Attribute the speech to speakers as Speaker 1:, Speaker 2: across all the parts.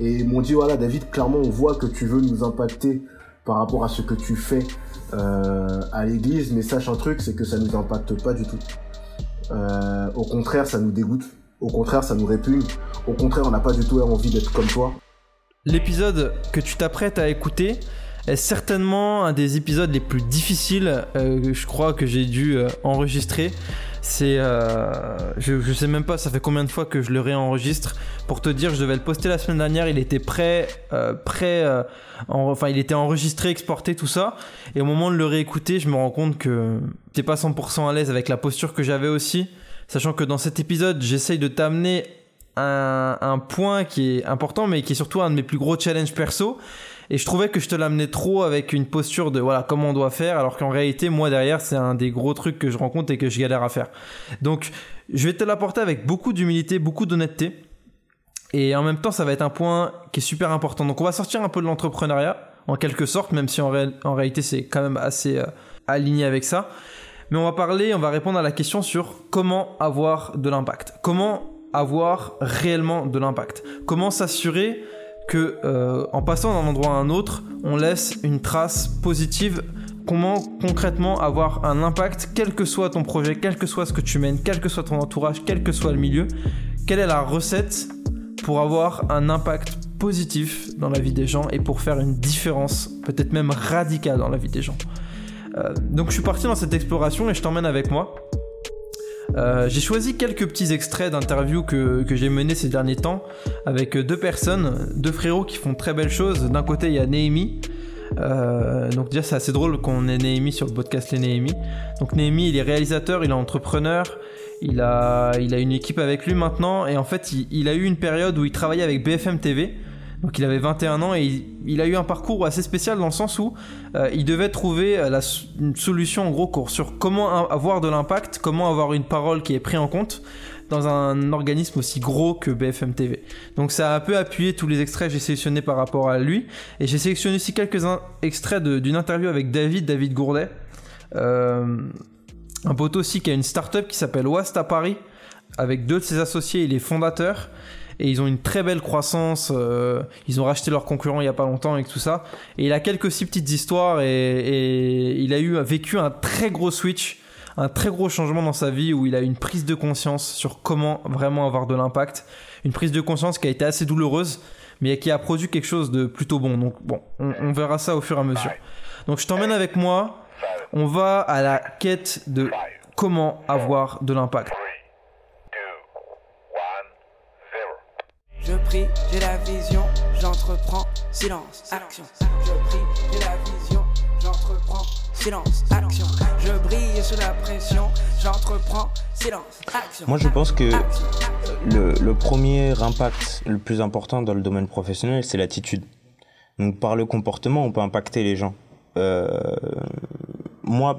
Speaker 1: Et m'ont dit, voilà, David, clairement, on voit que tu veux nous impacter par rapport à ce que tu fais euh, à l'église, mais sache un truc, c'est que ça nous impacte pas du tout. Euh, au contraire, ça nous dégoûte. Au contraire, ça nous répugne. Au contraire, on n'a pas du tout envie d'être comme toi.
Speaker 2: L'épisode que tu t'apprêtes à écouter est certainement un des épisodes les plus difficiles, euh, je crois, que j'ai dû enregistrer. C'est, euh, je, je sais même pas, ça fait combien de fois que je le réenregistre. Pour te dire, je devais le poster la semaine dernière, il était prêt, euh, prêt, euh, en- enfin il était enregistré, exporté, tout ça. Et au moment de le réécouter, je me rends compte que t'es pas 100% à l'aise avec la posture que j'avais aussi. Sachant que dans cet épisode, j'essaye de t'amener un, point qui est important, mais qui est surtout un de mes plus gros challenges perso. Et je trouvais que je te l'amenais trop avec une posture de voilà comment on doit faire, alors qu'en réalité, moi derrière, c'est un des gros trucs que je rencontre et que je galère à faire. Donc, je vais te l'apporter avec beaucoup d'humilité, beaucoup d'honnêteté. Et en même temps, ça va être un point qui est super important. Donc, on va sortir un peu de l'entrepreneuriat, en quelque sorte, même si en réalité, c'est quand même assez euh, aligné avec ça. Mais on va parler, on va répondre à la question sur comment avoir de l'impact. Comment avoir réellement de l'impact. Comment s'assurer que euh, en passant d'un endroit à un autre, on laisse une trace positive? Comment concrètement avoir un impact, quel que soit ton projet, quel que soit ce que tu mènes, quel que soit ton entourage, quel que soit le milieu? Quelle est la recette pour avoir un impact positif dans la vie des gens et pour faire une différence, peut-être même radicale dans la vie des gens? Euh, donc je suis parti dans cette exploration et je t'emmène avec moi. Euh, j'ai choisi quelques petits extraits d'interviews que, que j'ai menées ces derniers temps avec deux personnes, deux frérots qui font très belles choses. D'un côté, il y a Néhémie. Euh, donc déjà, c'est assez drôle qu'on ait Néhémie sur le podcast Les Néhémie. Donc Néhémie, il est réalisateur, il est entrepreneur, il a, il a une équipe avec lui maintenant et en fait, il, il a eu une période où il travaillait avec BFM TV. Donc il avait 21 ans et il, il a eu un parcours assez spécial dans le sens où euh, il devait trouver euh, une solution en gros cours sur comment avoir de l'impact, comment avoir une parole qui est prise en compte dans un organisme aussi gros que BFM TV. Donc ça a un peu appuyé tous les extraits que j'ai sélectionnés par rapport à lui et j'ai sélectionné aussi quelques extraits d'une interview avec David, David Gourdet. Euh, un poteau aussi qui a une start-up qui s'appelle Wast à Paris avec deux de ses associés et les fondateurs et ils ont une très belle croissance. euh, ils ont racheté leurs concurrents il y a pas longtemps et tout ça. Et il a quelques aussi petites histoires et, et il a eu vécu un très gros switch, un très gros changement dans sa vie où il a eu une prise de conscience sur comment vraiment avoir de l'impact. Une prise de conscience qui a été assez douloureuse, mais qui a produit quelque chose de plutôt bon. Donc bon, on, on verra ça au fur et à mesure. Donc je t'emmène avec moi. On va à la quête de comment avoir de l'impact.
Speaker 3: Je prie, j'ai la vision, j'entreprends, silence, action. Je prie, j'ai la vision, j'entreprends, silence, action. Je brille sous la pression, j'entreprends, silence, action.
Speaker 4: Moi, je pense que le premier impact le plus important dans le domaine professionnel, c'est l'attitude. Donc, par le comportement, on peut impacter les gens. Euh, moi,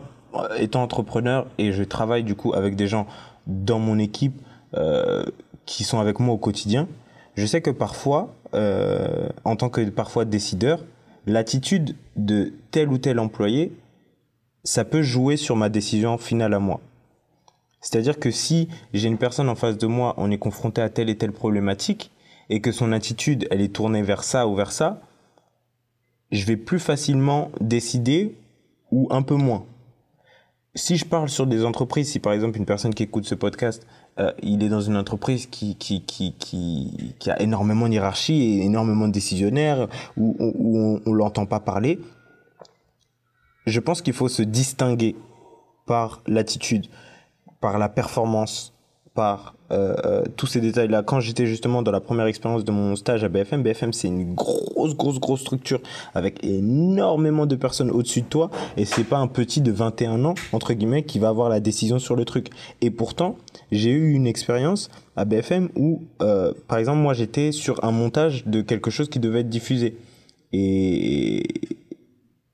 Speaker 4: étant entrepreneur et je travaille du coup avec des gens dans mon équipe euh, qui sont avec moi au quotidien, je sais que parfois, euh, en tant que parfois décideur, l'attitude de tel ou tel employé, ça peut jouer sur ma décision finale à moi. C'est-à-dire que si j'ai une personne en face de moi, on est confronté à telle et telle problématique, et que son attitude, elle est tournée vers ça ou vers ça, je vais plus facilement décider ou un peu moins. Si je parle sur des entreprises, si par exemple une personne qui écoute ce podcast, euh, il est dans une entreprise qui, qui, qui, qui, a énormément de hiérarchie et énormément de décisionnaires, où on, on l'entend pas parler, je pense qu'il faut se distinguer par l'attitude, par la performance, par euh, euh, tous ces détails-là. Quand j'étais justement dans la première expérience de mon stage à BFM, BFM c'est une grosse, grosse, grosse structure avec énormément de personnes au-dessus de toi et c'est pas un petit de 21 ans, entre guillemets, qui va avoir la décision sur le truc. Et pourtant, j'ai eu une expérience à BFM où, euh, par exemple, moi j'étais sur un montage de quelque chose qui devait être diffusé. Et,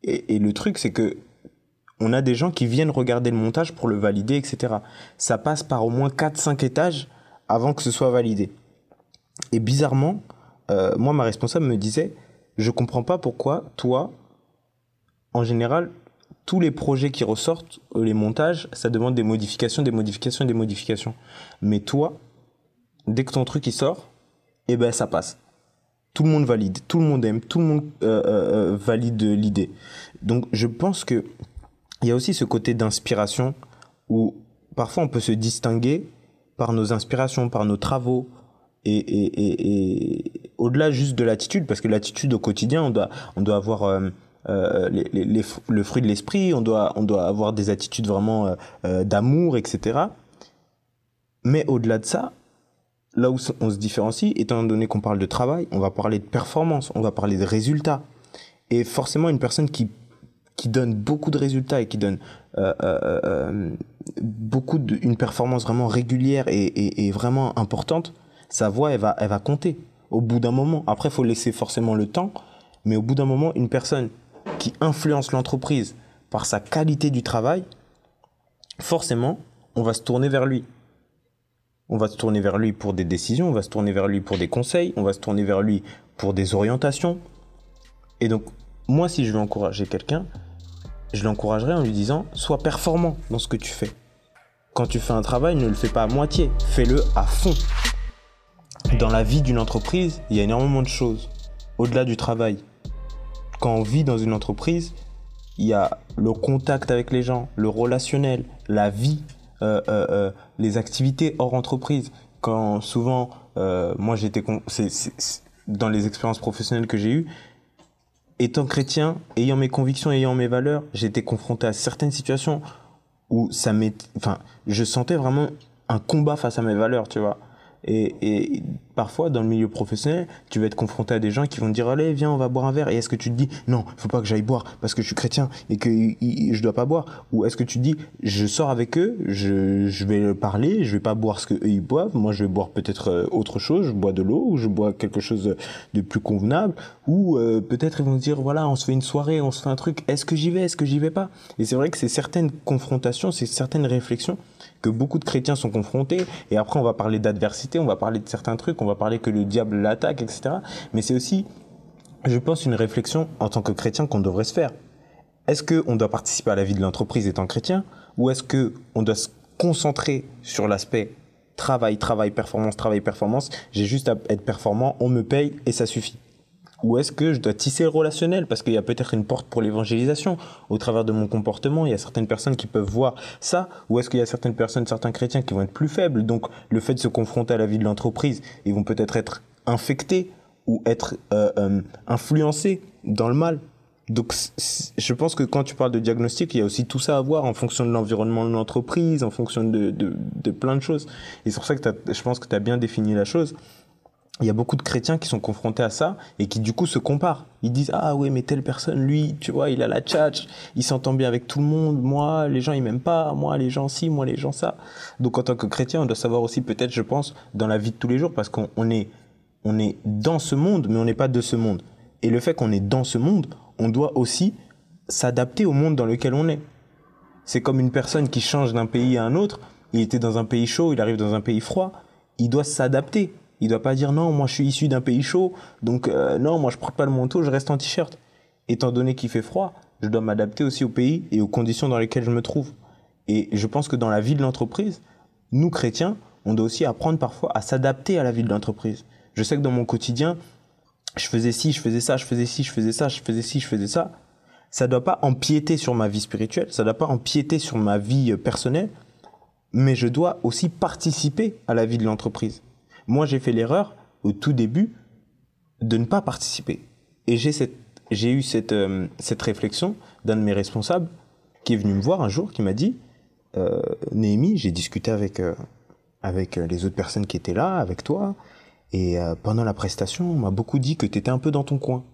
Speaker 4: et, et le truc, c'est que on a des gens qui viennent regarder le montage pour le valider, etc. Ça passe par au moins 4-5 étages avant que ce soit validé. Et bizarrement, euh, moi, ma responsable me disait, je comprends pas pourquoi toi, en général, tous les projets qui ressortent, euh, les montages, ça demande des modifications, des modifications, des modifications. Mais toi, dès que ton truc il sort, eh ben ça passe. Tout le monde valide, tout le monde aime, tout le monde euh, valide l'idée. Donc je pense que il y a aussi ce côté d'inspiration où parfois on peut se distinguer par nos inspirations, par nos travaux, et, et, et, et au-delà juste de l'attitude, parce que l'attitude au quotidien, on doit, on doit avoir euh, euh, le fruit de l'esprit, on doit, on doit avoir des attitudes vraiment euh d'amour, etc. Mais au-delà de ça, là où on se différencie, étant donné qu'on parle de travail, on va parler de performance, on va parler de résultats. Et forcément, une personne qui, qui donne beaucoup de résultats et qui donne euh, euh, euh, beaucoup de, une performance vraiment régulière et, et, vraiment importante, sa voix, elle va, elle va compter au bout d'un moment. Après, il faut laisser forcément le temps, mais au bout d'un moment, une personne qui influence l'entreprise par sa qualité du travail, forcément, on va se tourner vers lui. On va se tourner vers lui pour des décisions, on va se tourner vers lui pour des conseils, on va se tourner vers lui pour des orientations. Et donc, moi, si je veux encourager quelqu'un, je l'encouragerai en lui disant sois performant dans ce que tu fais. Quand tu fais un travail, ne le fais pas à moitié, fais-le à fond. Dans la vie d'une entreprise, il y a énormément de choses au-delà du travail. Quand on vit dans une entreprise, il y a le contact avec les gens, le relationnel, la vie, euh, euh, euh les activités hors entreprise. Quand souvent, euh, moi j'étais dans les expériences professionnelles que j'ai eues, étant chrétien, ayant mes convictions, ayant mes valeurs, j'étais confronté à certaines situations où ça m'est, enfin, je sentais vraiment un combat face à mes valeurs, tu vois. Et, parfois, dans le milieu professionnel, tu vas être confronté à des gens qui vont te dire Allez, viens, on va boire un verre. Et est-ce que tu te dis Non, faut pas que j'aille boire parce que je suis chrétien et que je dois pas boire? Ou est-ce que tu te dis Je sors avec eux, je, je vais parler, je vais pas boire ce qu'eux ils boivent. Moi, je vais boire peut-être euh, autre chose. Je bois de l'eau ou je bois quelque chose de plus convenable. Ou euh, peut-être ils vont se dire Voilà, on se fait une soirée, on se fait un truc. Est-ce que j'y vais? Est-ce que j'y vais pas? Et c'est vrai que c'est certaines confrontations, c'est certaines réflexions que beaucoup de chrétiens sont confrontés. Et après, on va parler d'adversité, on va parler de certains trucs, on va parler que le diable l'attaque, etc. Mais c'est aussi, je pense, une réflexion en tant que chrétien qu'on devrait se faire. Est-ce qu'on doit participer à la vie de l'entreprise étant chrétien ou est-ce qu'on doit se concentrer sur l'aspect travail, travail, performance, travail, performance? J'ai juste à être performant, on me paye et ça suffit. Ou est-ce que je dois tisser le relationnel? Parce qu'il y a peut-être une porte pour l'évangélisation. Au travers de mon comportement, il y a certaines personnes qui peuvent voir ça. Ou est-ce qu'il y a certaines personnes, certains chrétiens qui vont être plus faibles? Donc le fait de se confronter à la vie de l'entreprise, ils vont peut-être être infectés ou être euh, euh, influencés dans le mal. Donc je pense que quand tu parles de diagnostic, il y a aussi tout ça à voir en fonction de l'environnement de l'entreprise, en fonction de, de, de, plein de choses. Et c'est pour ça que je pense que tu as bien défini la chose il y a beaucoup de chrétiens qui sont confrontés à ça et qui du coup se comparent. Ils disent ah ouais mais telle personne lui tu vois il a la tchatch, il s'entend bien avec tout le monde, moi les gens ils m'aiment pas, moi les gens si, moi les gens ça. Donc en tant que chrétien on doit savoir aussi peut-être je pense dans la vie de tous les jours parce qu'on est on est dans ce monde mais on n'est pas de ce monde. Et le fait qu'on est dans ce monde, on doit aussi s'adapter au monde dans lequel on est. C'est comme une personne qui change d'un pays à un autre, il était dans un pays chaud, il arrive dans un pays froid, il doit s'adapter il doit pas dire non, moi je suis issu d'un pays chaud, donc euh, non, moi je porte pas le manteau, je reste en t-shirt. Étant donné qu'il fait froid, je dois m'adapter aussi au pays et aux conditions dans lesquelles je me trouve. Et je pense que dans la vie de l'entreprise, nous chrétiens, on doit aussi apprendre parfois à s'adapter à la vie de l'entreprise. Je sais que dans mon quotidien, je faisais ci, je faisais ça, je faisais ci, je faisais ça, je faisais ci, je faisais ça. Ça doit pas empiéter sur ma vie spirituelle, ça doit pas empiéter sur ma vie euh, personnelle, mais je dois aussi participer à la vie de l'entreprise. Moi, j'ai fait l'erreur au tout début de ne pas participer. Et j'ai eu cette, euh, cette réflexion d'un de mes responsables qui est venu me voir un jour, qui m'a dit, euh, Néhémie, j'ai discuté avec, euh, avec les autres personnes qui étaient là, avec toi, et euh, pendant la prestation, on m'a beaucoup dit que tu étais un peu dans ton coin.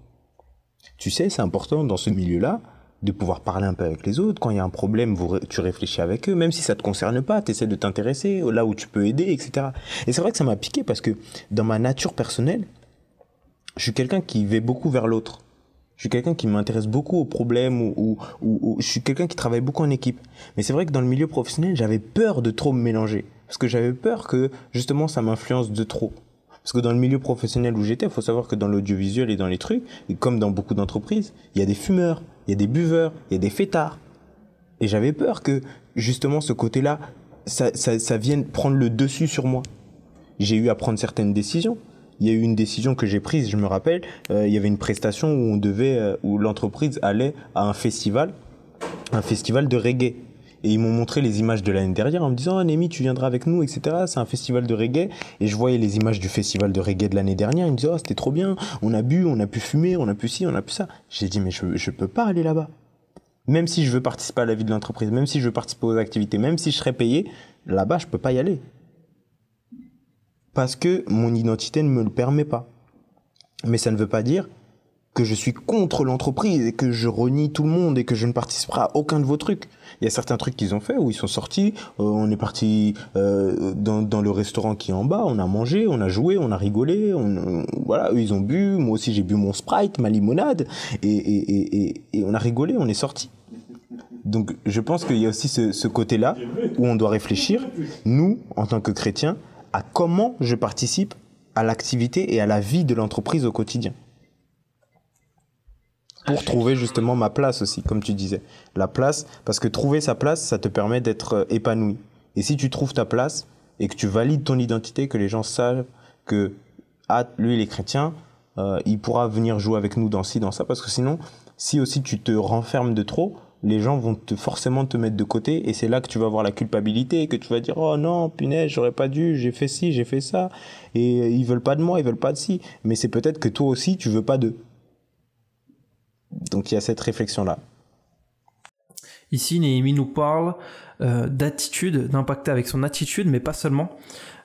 Speaker 4: Tu sais, c'est important dans ce milieu-là de pouvoir parler un peu avec les autres. Quand il y a un problème, tu réfléchis avec eux, même si ça te concerne pas, tu essaies de t'intéresser là où tu peux aider, etc. Et c'est vrai que ça m'a piqué parce que dans ma nature personnelle, je suis quelqu'un qui va beaucoup vers l'autre. Je suis quelqu'un qui m'intéresse beaucoup aux problèmes ou, ou, ou, je suis quelqu'un qui travaille beaucoup en équipe. Mais c'est vrai que dans le milieu professionnel, j'avais peur de trop me mélanger. Parce que j'avais peur que justement ça m'influence de trop. Parce que dans le milieu professionnel où j'étais, il faut savoir que dans l'audiovisuel et dans les trucs, et comme dans beaucoup d'entreprises, il y a des fumeurs, il y a des buveurs, il y a des fêtards. Et j'avais peur que justement ce côté-là, ça, ça, ça vienne prendre le dessus sur moi. J'ai eu à prendre certaines décisions. il y a eu une décision que j'ai prise, je me rappelle, euh, il y avait une prestation où on devait, euh, où l'entreprise allait à un festival, un festival de reggae. Et ils m'ont montré les images de l'année dernière en me disant, ah, Némi, tu viendras avec nous, etc. C'est un festival de reggae. Et je voyais les images du festival de reggae de l'année dernière. Ils me disaient, oh, c'était trop bien. On a bu, on a pu fumer, on a pu ci, on a pu ça. J'ai dit, mais je, je peux pas aller là-bas. Même si je veux participer à la vie de l'entreprise, même si je veux participer aux activités, même si je serais payé, là-bas, je peux pas y aller. Parce que mon identité ne me le permet pas. Mais ça ne veut pas dire que je suis contre l'entreprise et que je renie tout le monde et que je ne participerai à aucun de vos trucs. Il y a certains trucs qu'ils ont fait où ils sont sortis, euh, on est parti euh, dans, dans, le restaurant qui est en bas, on a mangé, on a joué, on a rigolé, on, voilà, eux ils ont bu, moi aussi j'ai bu mon Sprite, ma limonade, et, et, et, et on a rigolé, on est sorti. Donc je pense qu'il y a aussi ce, ce côté-là où on doit réfléchir, nous, en tant que chrétiens, à comment je participe à l'activité et à la vie de l'entreprise au quotidien pour trouver justement ma place aussi, comme tu disais. La place, parce que trouver sa place, ça te permet d'être euh, épanoui. Et si tu trouves ta place et que tu valides ton identité, que les gens savent que, ah, lui, il est chrétien, euh, il pourra venir jouer avec nous dans ci, dans ça, parce que sinon, si aussi tu te renfermes de trop, les gens vont te, forcément te mettre de côté et c'est là que tu vas avoir la culpabilité que tu vas dire oh non punaise j'aurais pas dû j'ai fait ci j'ai fait ça et euh, ils veulent pas de moi ils veulent pas de ci mais c'est peut-être que toi aussi tu veux pas d'eux donc il y a cette réflexion-là.
Speaker 2: Ici, Néhémie nous parle euh, d'attitude, d'impacter avec son attitude, mais pas seulement.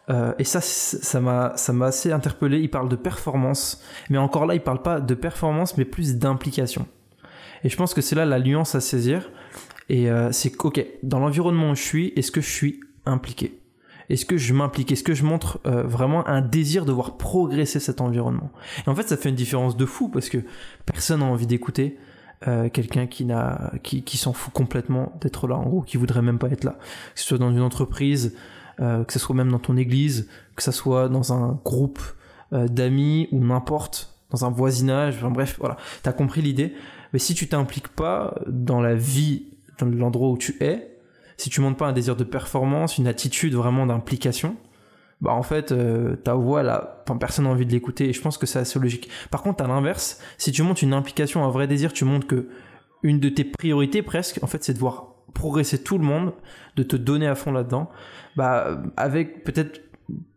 Speaker 2: Euh, et ça, ça m'a, ça m'a assez interpellé. Il parle de performance, mais encore là, il parle pas de performance, mais plus d'implication. Et je pense que c'est là la nuance à saisir. Et euh, c'est ok, dans l'environnement où je suis, est-ce que je suis impliqué? Est-ce que je m'implique? Est-ce que je montre euh, vraiment un désir de voir progresser cet environnement? Et en fait, ça fait une différence de fou parce que personne n'a envie d'écouter euh, quelqu'un qui n'a qui, qui s'en fout complètement d'être là en gros qui voudrait même pas être là. Que ce soit dans une entreprise euh, que ce soit même dans ton église que ce soit dans un groupe euh, d'amis ou n'importe dans un voisinage enfin bref voilà. T'as compris l'idée. Mais si tu t'impliques pas dans la vie dans l'endroit où tu es si tu montres pas un désir de performance une attitude vraiment d'implication bah en fait euh, ta voix là personne n'a envie de l'écouter et je pense que c'est assez logique. Par contre à l'inverse si tu montres une implication un vrai désir tu montres que une de tes priorités presque en fait c'est de voir progresser tout le monde de te donner à fond là-dedans bah avec peut-être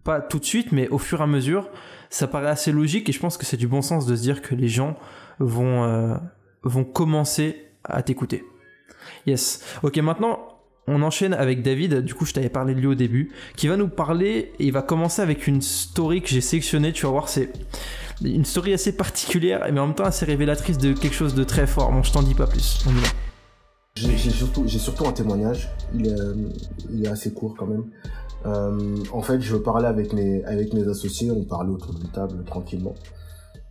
Speaker 2: pas tout de suite mais au fur et à mesure ça paraît assez logique et je pense que c'est du bon sens de se dire que les gens vont euh, vont commencer à t'écouter. Yes. Ok maintenant on enchaîne avec David, du coup je t'avais parlé de lui au début, qui va nous parler et il va commencer avec une story que j'ai sélectionnée, tu vas voir, c'est une story assez particulière, mais en même temps assez révélatrice de quelque chose de très fort. Bon, je t'en dis pas plus, on y va.
Speaker 1: J'ai surtout, un témoignage, il est, il est assez court quand même. Euh, en fait, je parler avec mes, avec mes associés, on parlait autour d'une table tranquillement.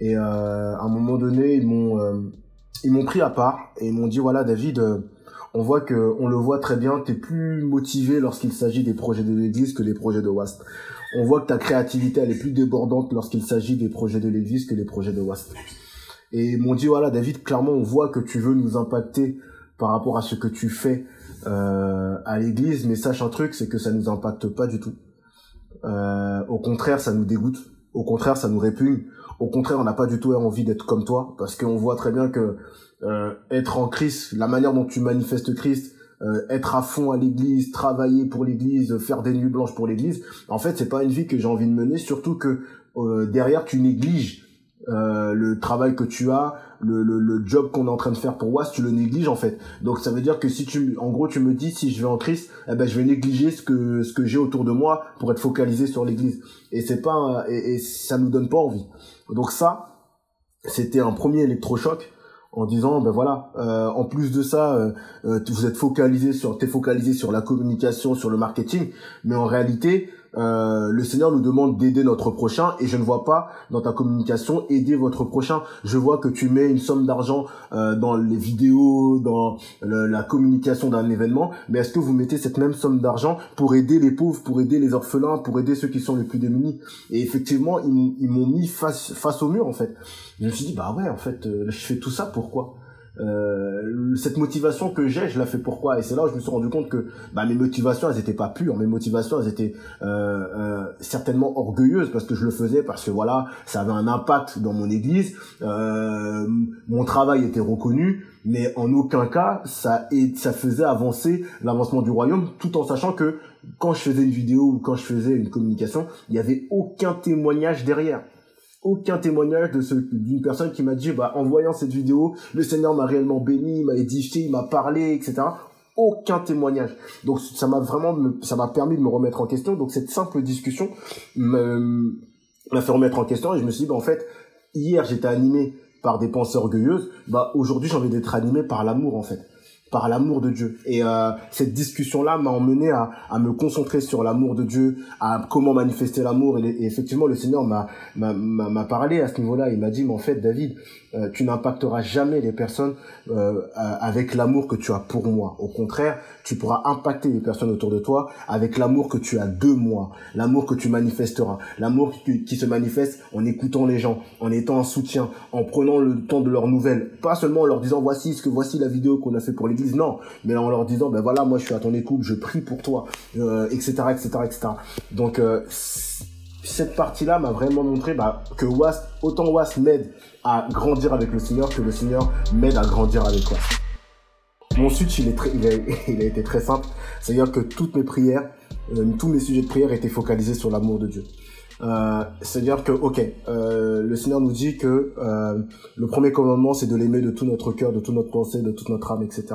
Speaker 1: Et euh, à un moment donné, ils m'ont euh, pris à part et ils m'ont dit voilà David, euh, on voit que on le voit très bien, tu es plus motivé lorsqu'il s'agit des projets de l'église que les projets de WAST. On voit que ta créativité elle est plus débordante lorsqu'il s'agit des projets de l'église que les projets de WAST. Et ils m'ont dit voilà David, clairement on voit que tu veux nous impacter par rapport à ce que tu fais euh, à l'église, mais sache un truc, c'est que ça nous impacte pas du tout. Euh, au contraire, ça nous dégoûte. Au contraire, ça nous répugne. Au contraire, on n'a pas du tout envie d'être comme toi, parce qu'on voit très bien que être en Christ, la manière dont tu manifestes Christ, euh, être à fond à l'église, travailler pour l'église, faire des nuits blanches pour l'église, en fait, c'est pas une vie que j'ai envie de mener, surtout que euh, derrière, tu négliges euh, le travail que tu as, le, le, le job qu'on est en train de faire pour WAS, tu le négliges en fait. Donc ça veut dire que si tu, en gros, tu me dis si je vais en Christ, eh ben je vais négliger ce que ce que j'ai autour de moi pour être focalisé sur l'Église. Et c'est pas et, et ça nous donne pas envie. Donc ça, c'était un premier électrochoc en disant ben voilà euh, en plus de ça euh, euh, vous êtes focalisé sur t'es focalisé sur la communication sur le marketing mais en réalité euh, le Seigneur nous demande d'aider notre prochain et je ne vois pas dans ta communication aider votre prochain. Je vois que tu mets une somme d'argent euh, dans les vidéos, dans la communication d'un événement, mais est-ce que vous mettez cette même somme d'argent pour aider les pauvres, pour aider les orphelins, pour aider ceux qui sont les plus démunis? Et effectivement, ils, ils m'ont mis face face au mur en fait. Je me suis dit bah ouais en fait, euh, je fais tout ça pourquoi? Euh, cette motivation que j'ai, je la fais pourquoi? Et c'est là où je me suis rendu compte que bah, mes motivations, elles étaient pas pures. Mes motivations, elles étaient euh, euh, certainement orgueilleuses parce que je le faisais parce que voilà, ça avait un impact dans mon église. Euh, mon travail était reconnu, mais en aucun cas ça et ça faisait avancer l'avancement du royaume, tout en sachant que quand je faisais une vidéo ou quand je faisais une communication, il y avait aucun témoignage derrière aucun témoignage de d'une personne qui m'a dit bah en voyant cette vidéo le Seigneur m'a réellement béni m'a édifié m'a parlé etc aucun témoignage. Donc ça m'a vraiment ça m'a permis de me remettre en question. Donc cette simple discussion m'a fait remettre en question et je me suis dit bah en fait hier j'étais animé par des pensées orgueilleuses bah aujourd'hui j'ai envie d'être animé par l'amour en fait par l'amour de Dieu. Et euh, cette discussion-là m'a emmené à, à, me concentrer sur l'amour de Dieu, à comment manifester l'amour. Et, effectivement, le Seigneur m'a m'a parlé à ce niveau-là. Il m'a dit, mais en fait, David, euh, tu n'impacteras jamais les personnes euh, avec l'amour que tu as pour moi. Au contraire, tu pourras impacter les personnes autour de toi avec l'amour que tu as de moi, l'amour que tu manifesteras, l'amour qui, qui, se manifeste en écoutant les gens, en étant un soutien, en prenant le temps de leurs nouvelles, pas seulement en leur disant voici ce que voici la vidéo qu'on a fait pour l'église, non, mais en leur disant ben voilà moi je suis à ton écoute, je prie pour toi, etc., etc., etc. Donc euh, cette partie-là m'a vraiment montré bah, que Was, autant Was m'aide à grandir avec le Seigneur que le Seigneur m'aide à grandir avec Was. Mon switch, il, est très, il, a, il a été très simple. C'est-à-dire que toutes mes prières, euh, tous mes sujets de prière étaient focalisés sur l'amour de Dieu. Euh, C'est-à-dire que, ok, euh, le Seigneur nous dit que euh, le premier commandement, c'est de l'aimer de tout notre cœur, de toute notre pensée, de toute notre âme, etc.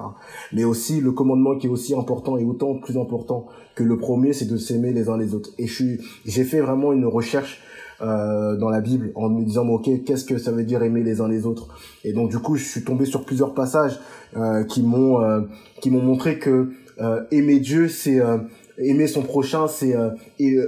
Speaker 1: Mais aussi, le commandement qui est aussi important et autant plus important que le premier, c'est de s'aimer les uns les autres. Et j'ai fait vraiment une recherche euh, dans la Bible en me disant ok qu'est-ce que ça veut dire aimer les uns les autres? Et donc du coup je suis tombé sur plusieurs passages euh, qui m'ont euh, qui m'ont montré que euh, aimer Dieu c'est aimer son prochain, c'est euh,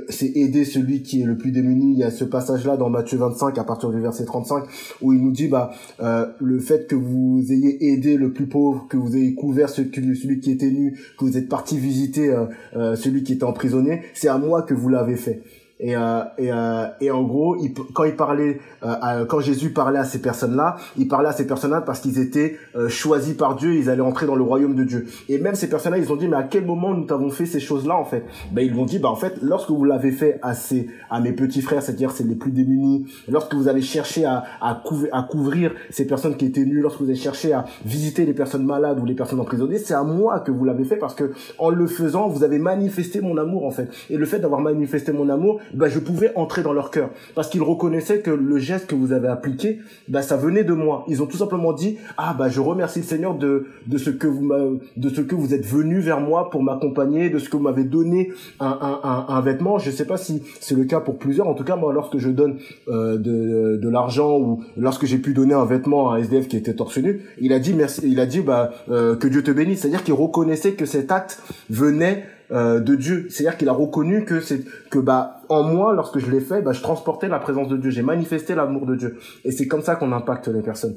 Speaker 1: c'est aider celui qui est le plus démuni. Il y a ce passage-là dans Matthieu 25 à partir du verset 35 où il nous dit bah euh, le fait que vous ayez aidé le plus pauvre, que vous ayez couvert celui qui était nu, que vous êtes parti visiter celui qui était emprisonné, c'est à moi que vous l'avez fait. Et, euh, et, euh, et en gros, il, quand il parlait, euh, quand Jésus parlait à ces personnes-là, il parlait à ces personnes-là parce qu'ils étaient euh, choisis par Dieu, ils allaient entrer dans le royaume de Dieu. Et même ces personnes-là, ils ont dit, mais à quel moment nous t'avons fait ces choses-là en fait? Ben ils vont dit, bah en fait, lorsque vous l'avez fait à ces, à mes petits frères, c'est-à-dire c'est les plus démunis, lorsque vous avez cherché à, à, couvrir, à couvrir ces personnes qui étaient nues, lorsque vous avez cherché à visiter les personnes malades ou les personnes emprisonnées, c'est à moi que vous l'avez fait parce que en le faisant, vous avez manifesté mon amour en fait. Et le fait d'avoir manifesté mon amour, bah, je pouvais entrer dans leur cœur parce qu'ils reconnaissaient que le geste que vous avez appliqué, bah, ça venait de moi. Ils ont tout simplement dit ah bah je remercie le Seigneur de de ce que vous de ce que vous êtes venu vers moi pour m'accompagner, de ce que vous m'avez donné un, un, un, vêtement. Je sais pas si c'est le cas pour plusieurs. En tout cas moi lorsque je donne euh, de de l'argent ou lorsque j'ai pu donner un vêtement à un SDF qui était torse nu, il a dit merci, il a dit bah euh, que Dieu te bénisse. C'est-à-dire qu'il reconnaissait que cet acte venait euh, de Dieu. C'est-à-dire qu'il a reconnu que c'est que bah en moi, lorsque je l'ai fait, bah je transportais la présence de Dieu, j'ai manifesté l'amour de Dieu. Et c'est comme ça qu'on impacte les personnes.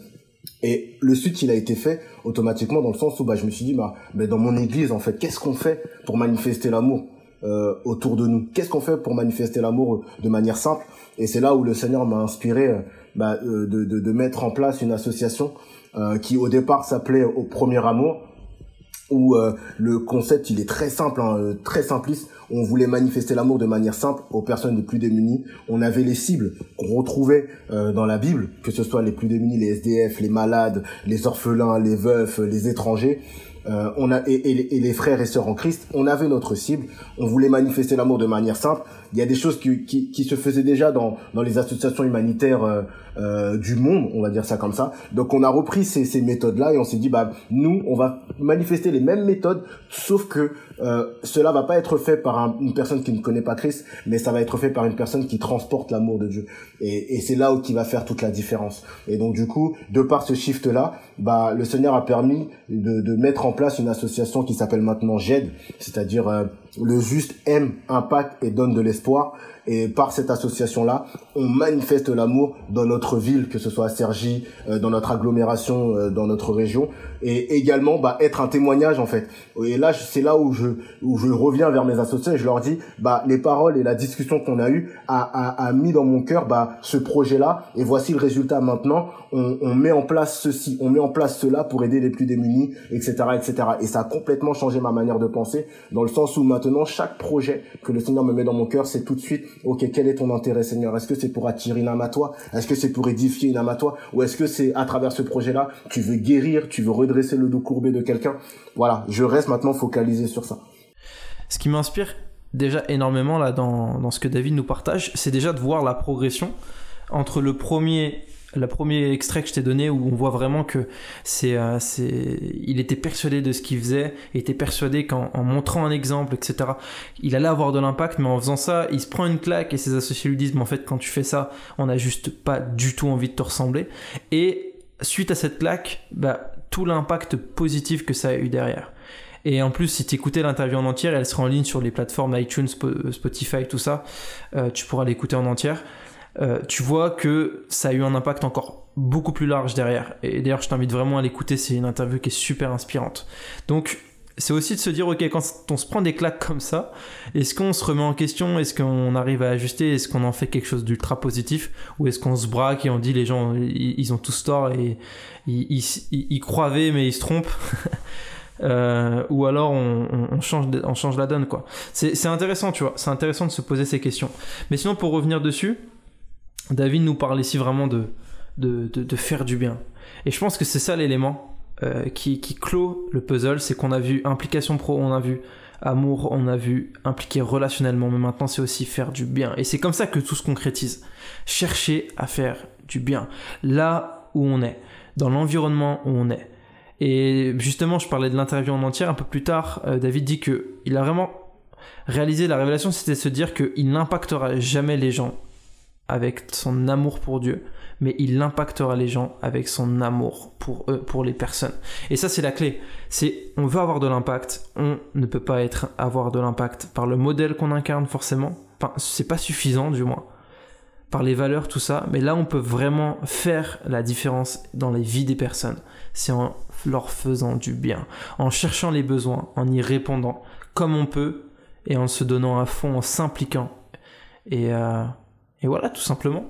Speaker 1: Et le suite, il a été fait automatiquement dans le sens où bah je me suis dit bah mais dans mon église en fait, qu'est-ce qu'on fait pour manifester l'amour euh, autour de nous? Qu'est-ce qu'on fait pour manifester l'amour de manière simple? Et c'est là où le Seigneur m'a inspiré euh, bah, de, de, de, mettre en place une association qui au départ s'appelait Au Premier Amour où euh, le concept il est très simple, hein, euh, très simpliste. On voulait manifester l'amour de manière simple aux personnes les plus démunies. On avait les cibles qu'on retrouvait euh, dans la Bible, que ce soit les plus démunis, les SDF, les malades, les orphelins, les veufs, les étrangers. On a et, et, les frères et sœurs en Christ, on avait notre cible. On voulait manifester l'amour de manière simple. Il y a des choses qui, qui, qui se faisaient déjà dans, dans les associations humanitaires euh, du monde, on va dire ça comme ça. Donc on a repris ces, ces méthodes-là et on s'est dit bah nous on va manifester les mêmes méthodes, sauf que euh, cela va pas être fait par une personne qui ne connaît pas Christ, mais ça va être fait par une personne qui transporte l'amour de Dieu. Et, et c'est là où qui va faire toute la différence. Et donc du coup, de par ce shift-là, bah le Seigneur a permis de, de mettre en place une association qui s'appelle maintenant GED, c'est-à-dire euh, le juste aime, impacte et donne de l'espoir. Et par cette association-là, on manifeste l'amour dans notre ville, que ce soit à Cergy, euh, dans notre agglomération, euh, dans notre région, et également bah, être un témoignage en fait. Et là, c'est là où je où je reviens vers mes associés et je leur dis, bah les paroles et la discussion qu'on a eue a, a, a, mis dans mon cœur bah ce projet-là. Et voici le résultat maintenant. On, on met en place ceci, on met en place cela pour aider les plus démunis, etc., etc. Et ça a complètement changé ma manière de penser, dans le sens où maintenant chaque projet que le Seigneur me met dans mon cœur, c'est tout de suite, ok, quel est ton intérêt, Seigneur? Est-ce que c'est pour attirer une âme à toi? Est-ce que c'est pour édifier une âme à toi? Ou est-ce que c'est à travers ce projet-là, tu veux guérir, tu veux redresser le dos courbé de quelqu'un? Voilà, je reste maintenant focalisé sur ça.
Speaker 2: Ce qui m'inspire déjà énormément là dans, ce que David nous partage, c'est déjà de voir la progression entre le premier le premier extrait que je t'ai donné où on voit vraiment que c'est, euh, il était persuadé de ce qu'il faisait, il était persuadé qu'en en montrant un exemple, etc., il allait avoir de l'impact, mais en faisant ça, il se prend une claque et ses associés lui disent, mais en fait, quand tu fais ça, on n'a juste pas du tout envie de te ressembler. Et suite à cette claque, bah, tout l'impact positif que ça a eu derrière. Et en plus, si tu écoutais l'interview en entière, elle sera en ligne sur les plateformes iTunes, Spotify, tout ça. Euh, tu pourras l'écouter en entière. Euh, tu vois que ça a eu un impact encore beaucoup plus large derrière. Et d'ailleurs, je t'invite vraiment à l'écouter, c'est une interview qui est super inspirante. Donc, c'est aussi de se dire, ok, quand on se prend des claques comme ça, est-ce qu'on se remet en question? Est-ce qu'on arrive à ajuster? Est-ce qu'on en fait quelque chose d'ultra positif? Ou est-ce qu'on se braque et on dit les gens, ils, ont tous tort et ils, ils, mais ils se trompent? Euh, ou alors on, on, change, on change la donne quoi. C'est intéressant, tu vois, c'est intéressant de se poser ces questions. Mais sinon, pour revenir dessus, David nous parle ici vraiment de, de, de, faire du bien. Et je pense que c'est ça l'élément euh, qui, qui clôt le puzzle, c'est qu'on a vu implication pro, on a vu amour, on a vu impliquer relationnellement, mais maintenant c'est aussi faire du bien. Et c'est comme ça que tout se concrétise. Chercher à faire du bien. Là où on est, dans l'environnement où on est. Et justement, je parlais de l'interview en entière un peu plus tard. Euh, David dit que il a vraiment réalisé la révélation, c'était se dire qu'il n'impactera jamais les gens avec son amour pour Dieu, mais il impactera les gens avec son amour pour eux, pour les personnes. Et ça, c'est la clé. C'est, on veut avoir de l'impact, on ne peut pas être, avoir de l'impact par le modèle qu'on incarne forcément. Enfin, c'est pas suffisant, du moins. Par les valeurs, tout ça. Mais là, on peut vraiment faire la différence dans les vies des personnes. C'est en leur faisant du bien, en cherchant les besoins, en y répondant comme on peut et en se donnant à fond, en s'impliquant. Et, euh, et voilà, tout simplement.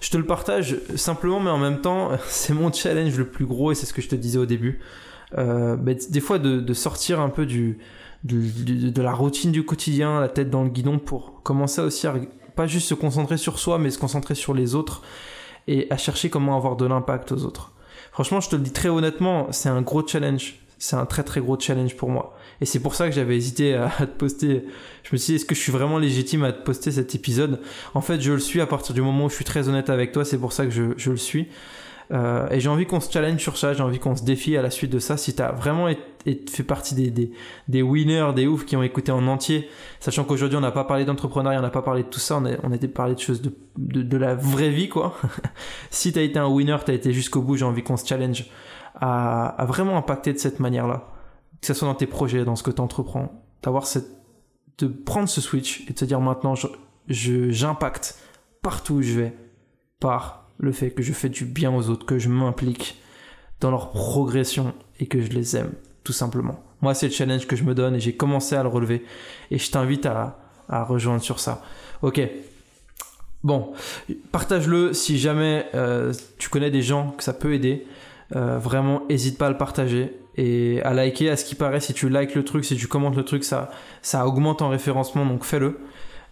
Speaker 2: Je te le partage simplement, mais en même temps, c'est mon challenge le plus gros et c'est ce que je te disais au début. Euh, bah, des fois, de, sortir un peu du, de la routine du quotidien, la tête dans le guidon, pour commencer aussi à pas juste se concentrer sur soi, mais se concentrer sur les autres et à chercher comment avoir de l'impact aux autres. Franchement, je te le dis très honnêtement, c'est un gros challenge. C'est un très très gros challenge pour moi. Et c'est pour ça que j'avais hésité à, te poster. Je me suis dit, est-ce que je suis vraiment légitime à te poster cet épisode? En fait, je le suis à partir du moment où je suis très honnête avec toi. C'est pour ça que je, je le suis. Euh, et j'ai envie qu'on se challenge sur ça, j'ai envie qu'on se défie à la suite de ça. Si t'as vraiment fait partie des, des, des, winners, des oufs qui ont écouté en entier, sachant qu'aujourd'hui on n'a pas parlé d'entrepreneuriat, on n'a pas parlé de tout ça, on a, on a parlé de choses de, de, de la vraie vie quoi. si t'as été un winner, t'as été jusqu'au bout, j'ai envie qu'on se challenge à, à, vraiment impacter de cette manière-là. Que ce soit dans tes projets, dans ce que t'entreprends, d'avoir cette, de prendre ce switch et de te dire maintenant je, j'impacte partout où je vais par le fait que je fais du bien aux autres, que je m'implique dans leur progression et que je les aime, tout simplement. Moi, c'est le challenge que je me donne et j'ai commencé à le relever et je t'invite à, rejoindre sur ça. Ok. Bon, partage-le si jamais euh, tu connais des gens que ça peut aider. Euh, vraiment, n'hésite pas à le partager et à liker. À ce qui paraît, si tu likes le truc, si tu commentes le truc, ça, ça augmente en référencement, donc fais-le.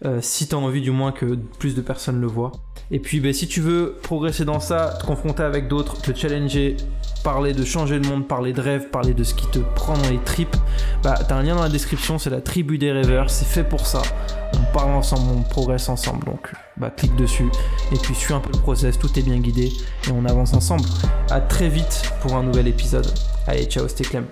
Speaker 2: Euh, si tu as envie du moins que plus de personnes le voient. Et puis ben, si tu veux progresser dans ça, te confronter avec d'autres, te challenger, parler de changer le monde, parler de rêve, parler de ce qui te prend dans les tripes, bah t'as un lien dans la description, c'est la tribu des rêveurs, c'est fait pour ça. On parle ensemble, on progresse ensemble, donc bah clique dessus et puis suis un peu le process, tout est bien guidé et on avance ensemble. À très vite pour un nouvel épisode. Allez, ciao, c'était Clem.